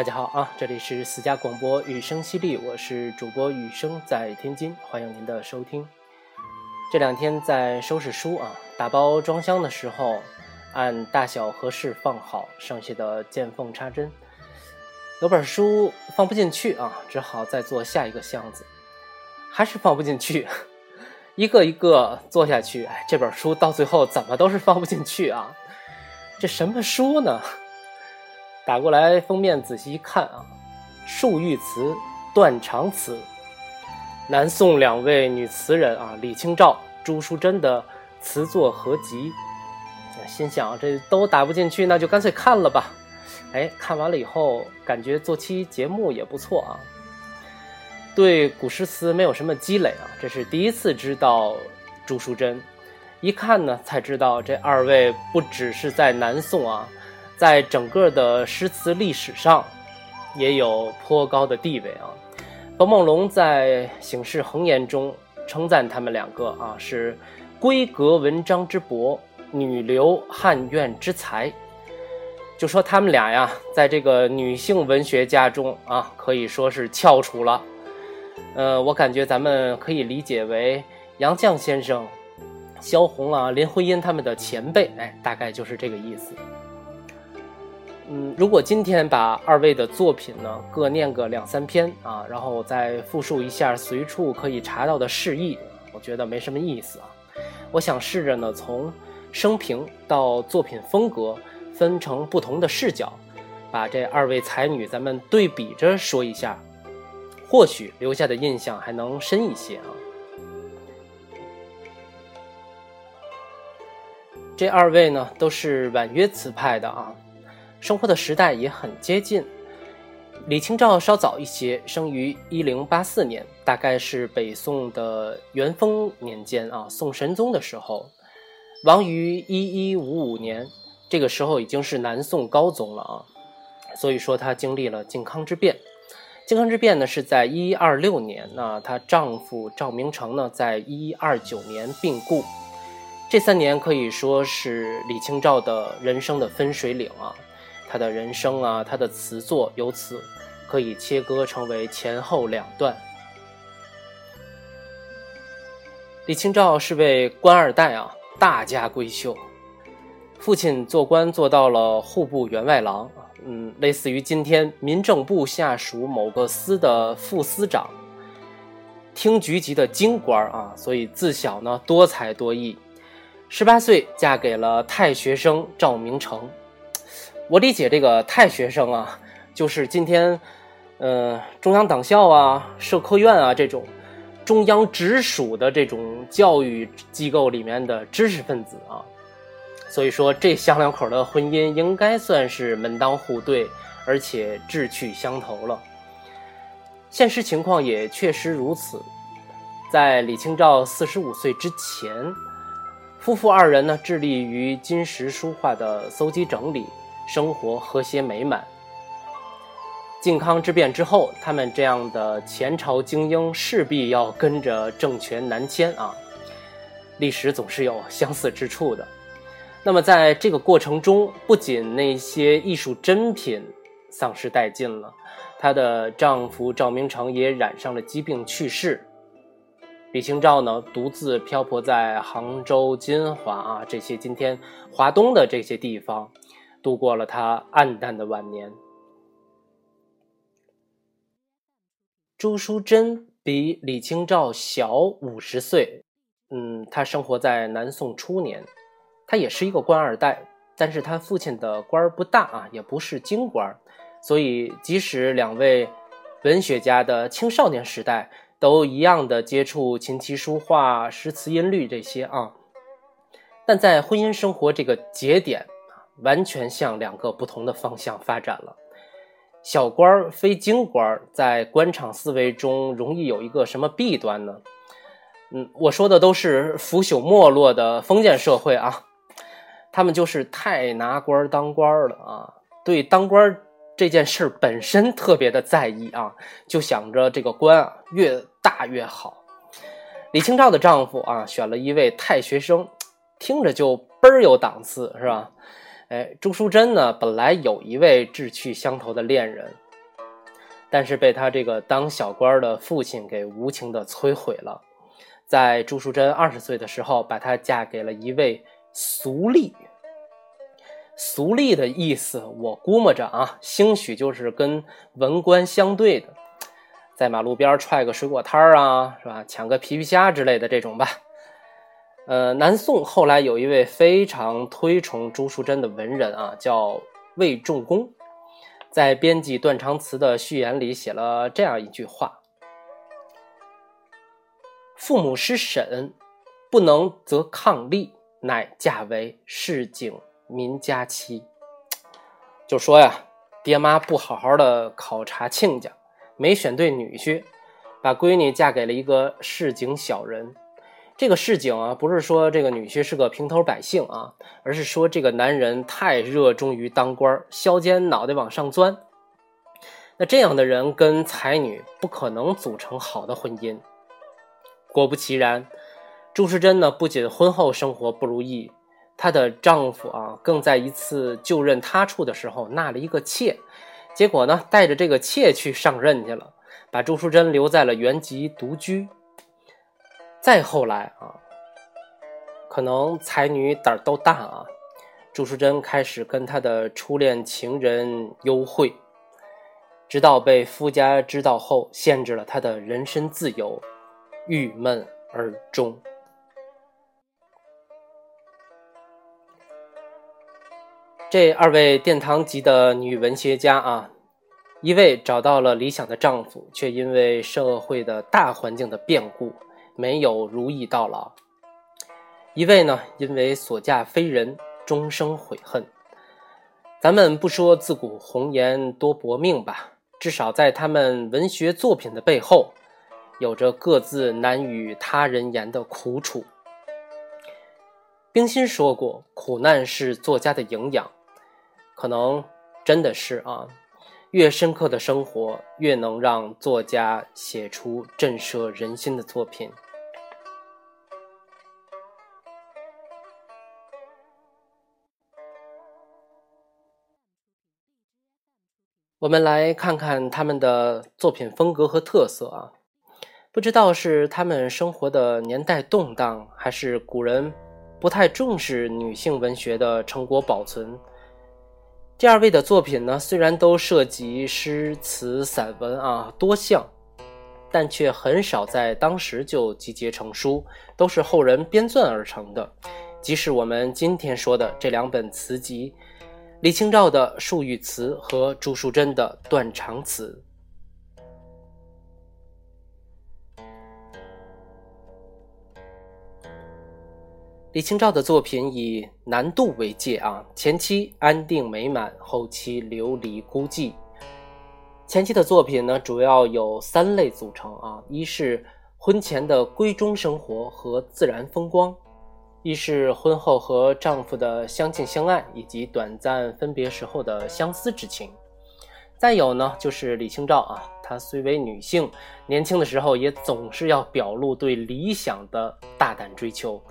大家好啊，这里是私家广播雨声犀利，我是主播雨声，在天津，欢迎您的收听。这两天在收拾书啊，打包装箱的时候，按大小合适放好，剩下的见缝插针。有本书放不进去啊，只好再做下一个箱子，还是放不进去，一个一个做下去，哎，这本书到最后怎么都是放不进去啊？这什么书呢？打过来封面仔细一看啊，树玉词，断肠词，南宋两位女词人啊，李清照、朱淑珍的词作合集。心想这都打不进去，那就干脆看了吧。哎，看完了以后，感觉做期节目也不错啊。对古诗词没有什么积累啊，这是第一次知道朱淑珍。一看呢，才知道这二位不只是在南宋啊。在整个的诗词历史上，也有颇高的地位啊。冯梦龙在《醒世恒言》中称赞他们两个啊是闺阁文章之博，女流汉苑之才，就说他们俩呀，在这个女性文学家中啊，可以说是翘楚了。呃，我感觉咱们可以理解为杨绛先生、萧红啊、林徽因他们的前辈，哎，大概就是这个意思。嗯，如果今天把二位的作品呢各念个两三篇啊，然后再复述一下随处可以查到的释义，我觉得没什么意思啊。我想试着呢从生平到作品风格分成不同的视角，把这二位才女咱们对比着说一下，或许留下的印象还能深一些啊。这二位呢都是婉约词派的啊。生活的时代也很接近，李清照稍早一些，生于一零八四年，大概是北宋的元丰年间啊，宋神宗的时候，亡于一一五五年，这个时候已经是南宋高宗了啊，所以说她经历了靖康之变。靖康之变呢是在一一二六年，那她丈夫赵明诚呢在一一二九年病故，这三年可以说是李清照的人生的分水岭啊。他的人生啊，他的词作由此可以切割成为前后两段。李清照是位官二代啊，大家闺秀，父亲做官做到了户部员外郎，嗯，类似于今天民政部下属某个司的副司长，厅局级的京官啊，所以自小呢多才多艺，十八岁嫁给了太学生赵明诚。我理解这个太学生啊，就是今天，呃，中央党校啊、社科院啊这种中央直属的这种教育机构里面的知识分子啊。所以说，这小两口的婚姻应该算是门当户对，而且志趣相投了。现实情况也确实如此，在李清照四十五岁之前，夫妇二人呢致力于金石书画的搜集整理。生活和谐美满。靖康之变之后，他们这样的前朝精英势必要跟着政权南迁啊。历史总是有相似之处的。那么在这个过程中，不仅那些艺术珍品丧失殆尽了，她的丈夫赵明诚也染上了疾病去世。李清照呢，独自漂泊在杭州、金华啊这些今天华东的这些地方。度过了他暗淡的晚年。朱淑珍比李清照小五十岁，嗯，她生活在南宋初年，她也是一个官二代，但是她父亲的官儿不大啊，也不是京官，所以即使两位文学家的青少年时代都一样的接触琴棋书画、诗词音律这些啊，但在婚姻生活这个节点。完全向两个不同的方向发展了。小官儿非京官儿，在官场思维中容易有一个什么弊端呢？嗯，我说的都是腐朽没落的封建社会啊，他们就是太拿官当官了啊，对当官这件事本身特别的在意啊，就想着这个官啊越大越好。李清照的丈夫啊，选了一位太学生，听着就倍儿有档次，是吧？哎，朱淑珍呢，本来有一位志趣相投的恋人，但是被他这个当小官的父亲给无情的摧毁了。在朱淑珍二十岁的时候，把她嫁给了一位俗吏。俗吏的意思，我估摸着啊，兴许就是跟文官相对的，在马路边踹个水果摊儿啊，是吧？抢个皮皮虾之类的这种吧。呃，南宋后来有一位非常推崇朱淑珍的文人啊，叫魏仲公，在编辑断肠词的序言里写了这样一句话。父母失审，不能则抗力，乃嫁为市井民家妻。就说呀，爹妈不好好的考察亲家，没选对女婿，把闺女嫁给了一个市井小人。这个市井啊，不是说这个女婿是个平头百姓啊，而是说这个男人太热衷于当官，削尖脑袋往上钻。那这样的人跟才女不可能组成好的婚姻。果不其然，朱时珍呢不仅婚后生活不如意，她的丈夫啊更在一次就任他处的时候纳了一个妾，结果呢带着这个妾去上任去了，把朱淑珍留在了原籍独居。再后来啊，可能才女胆儿都大啊，朱淑珍开始跟她的初恋情人幽会，直到被夫家知道后，限制了她的人身自由。郁闷而终。这二位殿堂级的女文学家啊，一位找到了理想的丈夫，却因为社会的大环境的变故，没有如意到老；一位呢，因为所嫁非人，终生悔恨。咱们不说自古红颜多薄命吧，至少在他们文学作品的背后。有着各自难与他人言的苦楚。冰心说过：“苦难是作家的营养。”可能真的是啊，越深刻的生活，越能让作家写出震慑人心的作品。我们来看看他们的作品风格和特色啊。不知道是他们生活的年代动荡，还是古人不太重视女性文学的成果保存。第二位的作品呢，虽然都涉及诗词散文啊多项，但却很少在当时就集结成书，都是后人编撰而成的。即使我们今天说的这两本词集，李清照的《树玉词》和朱淑珍的《断肠词》。李清照的作品以南渡为界啊，前期安定美满，后期流离孤寂。前期的作品呢，主要有三类组成啊：一是婚前的闺中生活和自然风光；一是婚后和丈夫的相敬相爱，以及短暂分别时候的相思之情；再有呢，就是李清照啊，她虽为女性，年轻的时候也总是要表露对理想的大胆追求。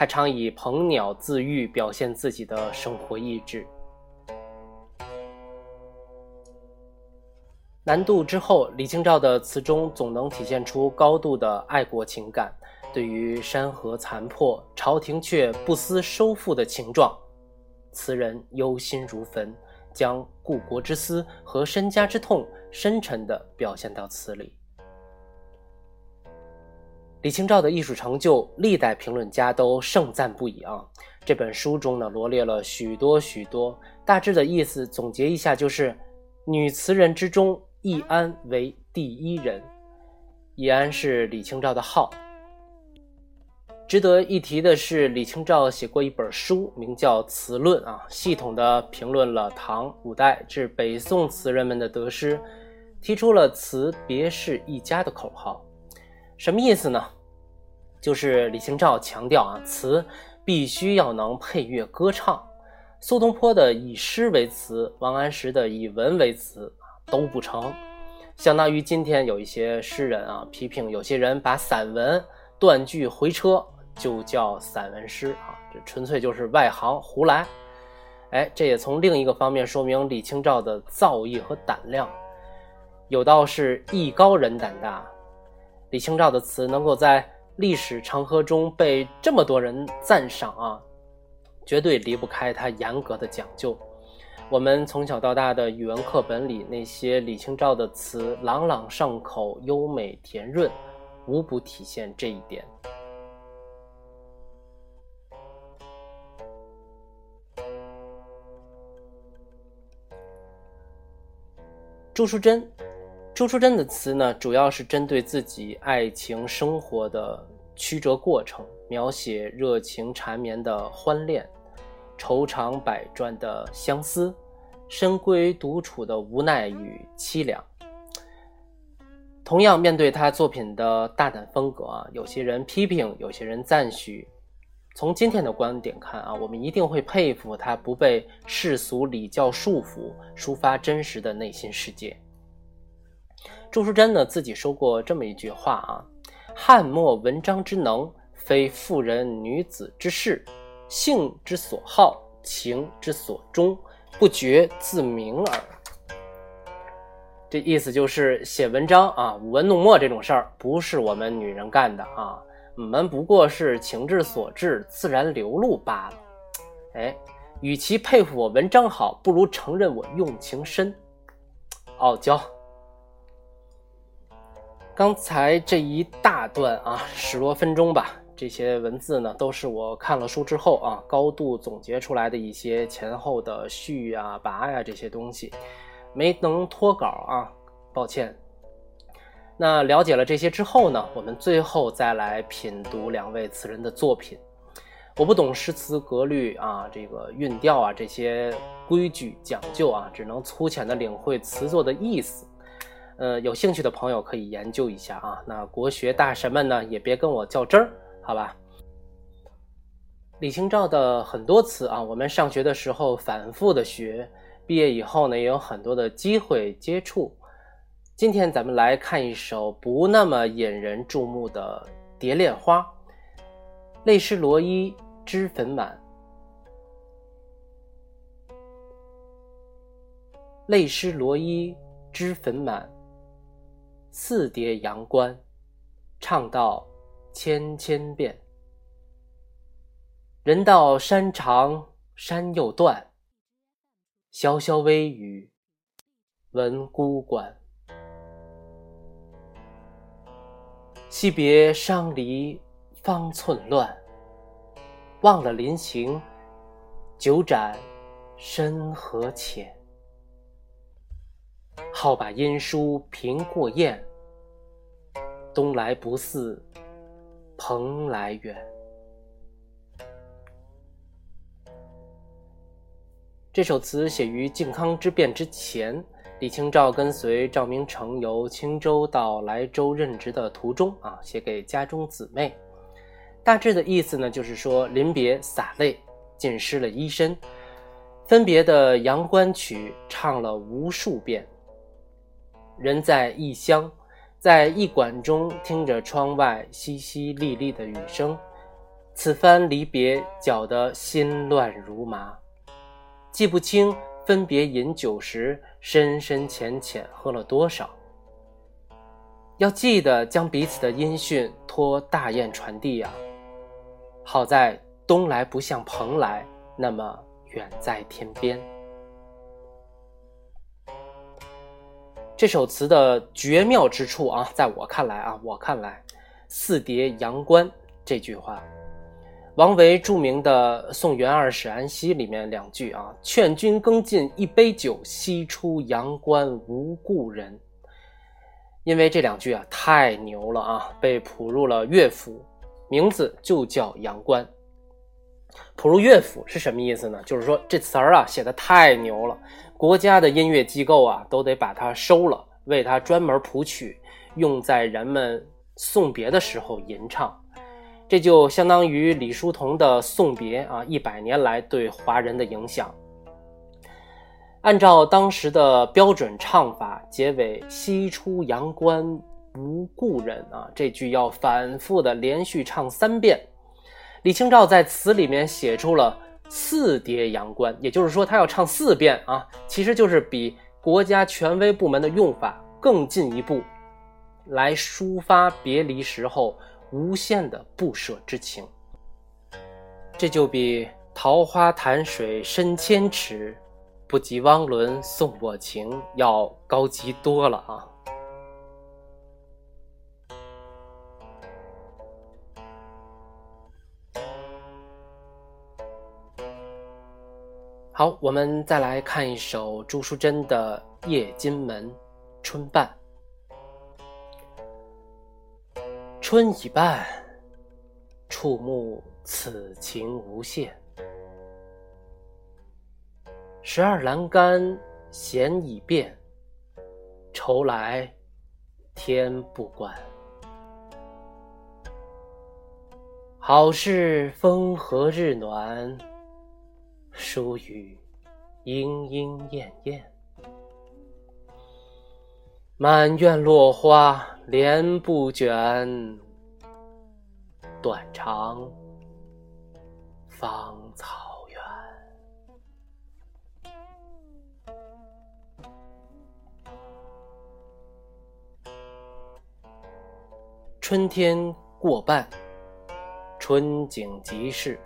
他常以鹏鸟自喻，表现自己的生活意志。南渡之后，李清照的词中总能体现出高度的爱国情感，对于山河残破，朝廷却不思收复的情状，词人忧心如焚，将故国之思和身家之痛深沉地表现到词里。李清照的艺术成就，历代评论家都盛赞不已啊！这本书中呢，罗列了许多许多，大致的意思总结一下，就是女词人之中，易安为第一人。易安是李清照的号。值得一提的是，李清照写过一本书，名叫《词论》啊，系统的评论了唐、五代至北宋词人们的得失，提出了“词别是一家”的口号。什么意思呢？就是李清照强调啊，词必须要能配乐歌唱。苏东坡的以诗为词，王安石的以文为词都不成。相当于今天有一些诗人啊，批评有些人把散文断句回车就叫散文诗啊，这纯粹就是外行胡来。哎，这也从另一个方面说明李清照的造诣和胆量。有道是艺高人胆大，李清照的词能够在历史长河中被这么多人赞赏啊，绝对离不开他严格的讲究。我们从小到大的语文课本里那些李清照的词，朗朗上口、优美甜润，无不体现这一点。朱淑珍，朱淑珍的词呢，主要是针对自己爱情生活的曲折过程，描写热情缠绵的欢恋。愁肠百转的相思，深闺独处的无奈与凄凉。同样，面对他作品的大胆风格啊，有些人批评，有些人赞许。从今天的观点看啊，我们一定会佩服他不被世俗礼教束缚，抒发真实的内心世界。朱淑珍呢自己说过这么一句话啊：“汉末文章之能，非妇人女子之事。”性之所好，情之所钟，不觉自明耳。这意思就是写文章啊，舞文弄墨这种事儿，不是我们女人干的啊，我们不过是情志所致，自然流露罢了。哎，与其佩服我文章好，不如承认我用情深。傲娇。刚才这一大段啊，十多分钟吧。这些文字呢，都是我看了书之后啊，高度总结出来的一些前后的序啊、跋呀这些东西，没能脱稿啊，抱歉。那了解了这些之后呢，我们最后再来品读两位词人的作品。我不懂诗词格律啊，这个韵调啊这些规矩讲究啊，只能粗浅的领会词作的意思。呃，有兴趣的朋友可以研究一下啊。那国学大神们呢，也别跟我较真儿。好吧，李清照的很多词啊，我们上学的时候反复的学，毕业以后呢，也有很多的机会接触。今天咱们来看一首不那么引人注目的《蝶恋花》，泪湿罗衣脂粉满，泪湿罗衣脂粉满，四叠阳关，唱到。千千遍，人道山长山又断，潇潇微雨闻孤关。惜别伤离方寸乱，忘了临行酒盏深和浅。好把音书凭过雁，东来不似。蓬莱远。这首词写于靖康之变之前，李清照跟随赵明诚由青州到莱州任职的途中啊，写给家中姊妹。大致的意思呢，就是说临别洒泪，浸湿了衣身，分别的阳关曲唱了无数遍。人在异乡。在驿馆中听着窗外淅淅沥沥的雨声，此番离别搅得心乱如麻，记不清分别饮酒时深深浅浅喝了多少。要记得将彼此的音讯托大雁传递呀。好在东来不像蓬莱那么远在天边。这首词的绝妙之处啊，在我看来啊，我看来，“四叠阳关”这句话，王维著名的《送元二使安西》里面两句啊，“劝君更尽一杯酒，西出阳关无故人。”因为这两句啊太牛了啊，被谱入了乐府，名字就叫《阳关》。谱入乐府是什么意思呢？就是说这词儿啊写的太牛了。国家的音乐机构啊，都得把它收了，为它专门谱曲，用在人们送别的时候吟唱。这就相当于李叔同的《送别》啊，一百年来对华人的影响。按照当时的标准唱法，结尾“西出阳关无故人”啊，这句要反复的连续唱三遍。李清照在词里面写出了。四叠阳关，也就是说他要唱四遍啊，其实就是比国家权威部门的用法更进一步，来抒发别离时候无限的不舍之情。这就比桃花潭水深千尺，不及汪伦送我情要高级多了啊！好，我们再来看一首朱淑珍的《夜金门·春半》。春已半，触目此情无限。十二栏杆弦已变，愁来天不关。好是风和日暖。疏雨莺莺燕燕，满院落花帘不卷，断肠芳草远。春天过半，春景即逝。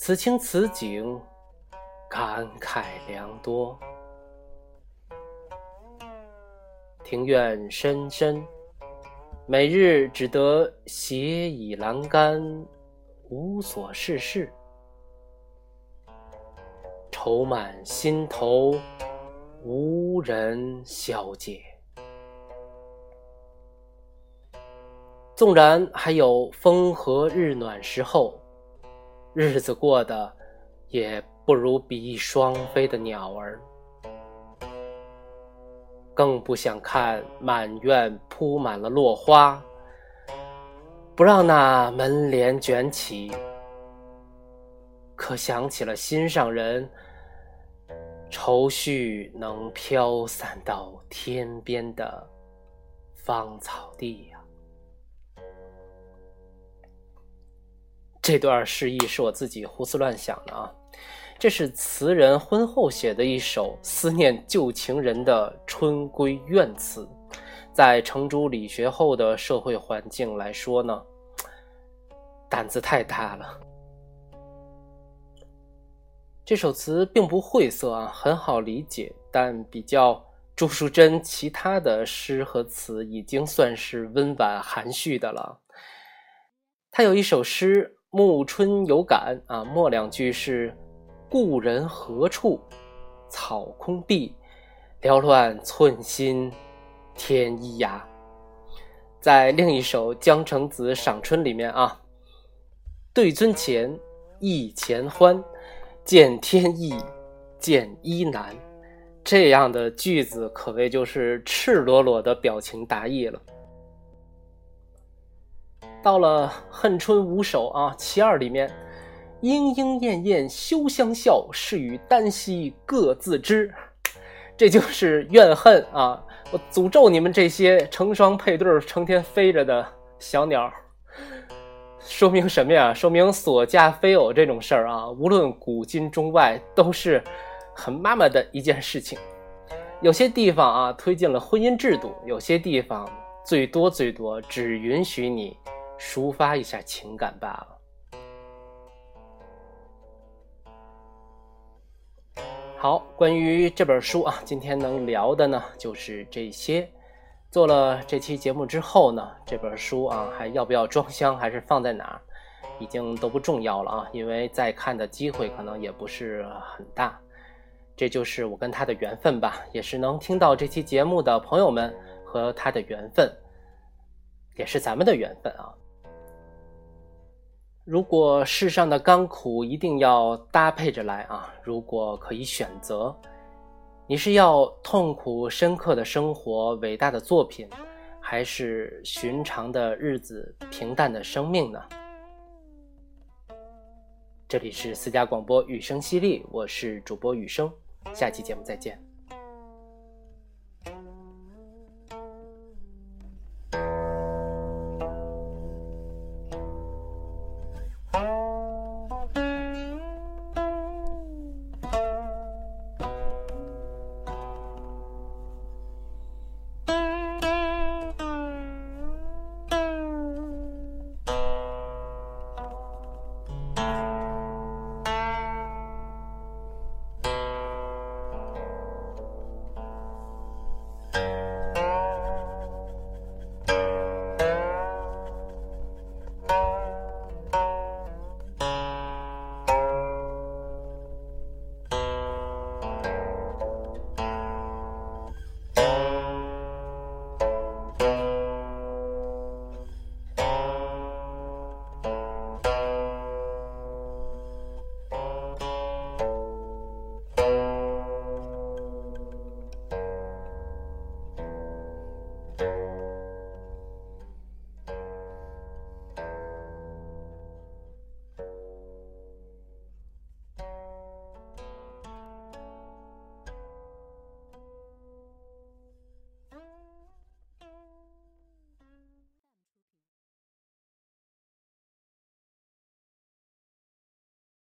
此情此景，感慨良多。庭院深深，每日只得斜倚栏杆，无所事事，愁满心头，无人消解。纵然还有风和日暖时候。日子过得也不如比翼双飞的鸟儿，更不想看满院铺满了落花，不让那门帘卷起。可想起了心上人，愁绪能飘散到天边的芳草地呀。这段诗意是我自己胡思乱想的啊，这是词人婚后写的一首思念旧情人的春闺怨词，在程朱理学后的社会环境来说呢，胆子太大了。这首词并不晦涩啊，很好理解，但比较朱淑珍其他的诗和词，已经算是温婉含蓄的了。他有一首诗。暮春有感啊，末两句是“故人何处？草空碧，缭乱寸心天一涯。”在另一首《江城子·赏春》里面啊，“对樽前，忆前欢，见天意，见衣难。”这样的句子可谓就是赤裸裸的表情达意了。到了恨春五首啊，其二里面，莺莺燕燕休相笑，是与丹夕各自知。这就是怨恨啊！我诅咒你们这些成双配对、成天飞着的小鸟。说明什么呀？说明锁家非偶这种事儿啊，无论古今中外，都是很妈妈的一件事情。有些地方啊，推进了婚姻制度；有些地方，最多最多只允许你。抒发一下情感罢了。好，关于这本书啊，今天能聊的呢就是这些。做了这期节目之后呢，这本书啊还要不要装箱，还是放在哪儿，已经都不重要了啊，因为再看的机会可能也不是很大。这就是我跟他的缘分吧，也是能听到这期节目的朋友们和他的缘分，也是咱们的缘分啊。如果世上的甘苦一定要搭配着来啊，如果可以选择，你是要痛苦深刻的生活、伟大的作品，还是寻常的日子、平淡的生命呢？这里是私家广播雨声犀利，我是主播雨声，下期节目再见。